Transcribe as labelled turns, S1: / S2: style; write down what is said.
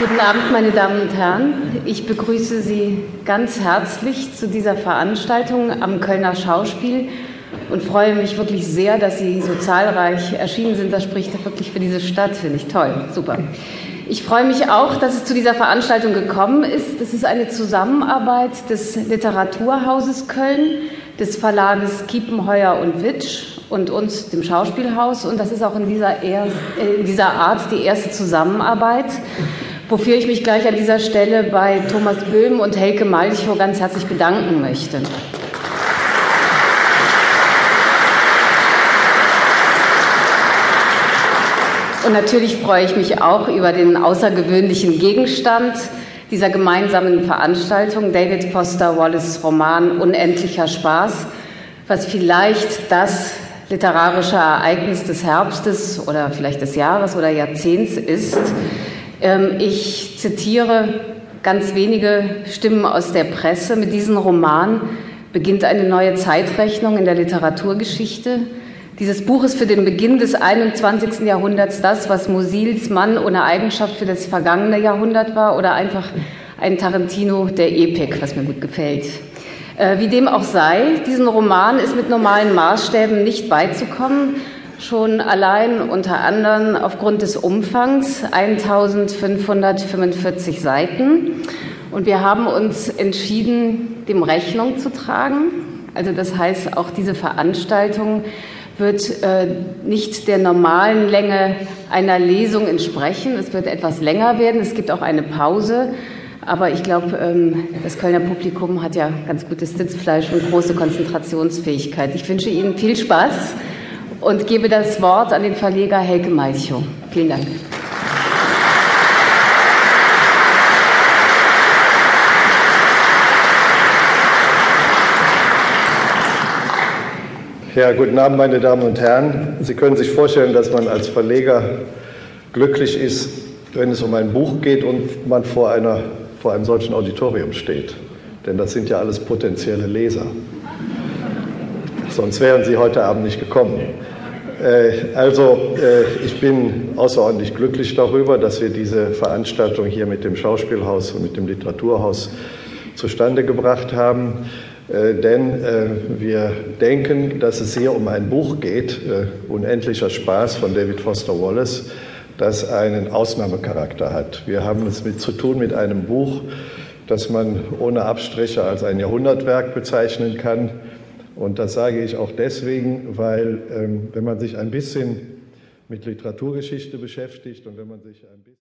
S1: Guten Abend, meine Damen und Herren. Ich begrüße Sie ganz herzlich zu dieser Veranstaltung am Kölner Schauspiel und freue mich wirklich sehr, dass Sie so zahlreich erschienen sind. Das spricht wirklich für diese Stadt, finde ich toll. Super. Ich freue mich auch, dass es zu dieser Veranstaltung gekommen ist. Das ist eine Zusammenarbeit des Literaturhauses Köln, des Verlages Kiepenheuer und Witsch und uns, dem Schauspielhaus. Und das ist auch in dieser, er in dieser Art die erste Zusammenarbeit wofür ich mich gleich an dieser Stelle bei Thomas Böhm und Helke Malchow ganz herzlich bedanken möchte. Und natürlich freue ich mich auch über den außergewöhnlichen Gegenstand dieser gemeinsamen Veranstaltung, David Foster Wallace Roman Unendlicher Spaß, was vielleicht das literarische Ereignis des Herbstes oder vielleicht des Jahres oder Jahrzehnts ist, ich zitiere ganz wenige Stimmen aus der Presse. Mit diesem Roman beginnt eine neue Zeitrechnung in der Literaturgeschichte. Dieses Buch ist für den Beginn des 21. Jahrhunderts das, was Musils Mann ohne Eigenschaft für das vergangene Jahrhundert war oder einfach ein Tarantino der Epik, was mir gut gefällt. Äh, wie dem auch sei, diesen Roman ist mit normalen Maßstäben nicht beizukommen schon allein unter anderem aufgrund des Umfangs 1545 Seiten. Und wir haben uns entschieden, dem Rechnung zu tragen. Also das heißt, auch diese Veranstaltung wird äh, nicht der normalen Länge einer Lesung entsprechen. Es wird etwas länger werden. Es gibt auch eine Pause. Aber ich glaube, ähm, das Kölner Publikum hat ja ganz gutes Sitzfleisch und große Konzentrationsfähigkeit. Ich wünsche Ihnen viel Spaß und gebe das Wort an den Verleger Helke Malchow. Vielen Dank.
S2: Ja, guten Abend, meine Damen und Herren. Sie können sich vorstellen, dass man als Verleger glücklich ist, wenn es um ein Buch geht und man vor, einer, vor einem solchen Auditorium steht. Denn das sind ja alles potenzielle Leser. Sonst wären Sie heute Abend nicht gekommen. Äh, also äh, ich bin außerordentlich glücklich darüber, dass wir diese Veranstaltung hier mit dem Schauspielhaus und mit dem Literaturhaus zustande gebracht haben. Äh, denn wir denken, dass es hier um ein Buch geht, Unendlicher Spaß von David Foster Wallace, das einen Ausnahmecharakter hat. Wir haben es mit zu tun mit einem Buch, das man ohne Abstriche als ein Jahrhundertwerk bezeichnen kann und das sage ich auch deswegen, weil ähm, wenn man sich ein bisschen mit Literaturgeschichte beschäftigt und wenn man sich ein bisschen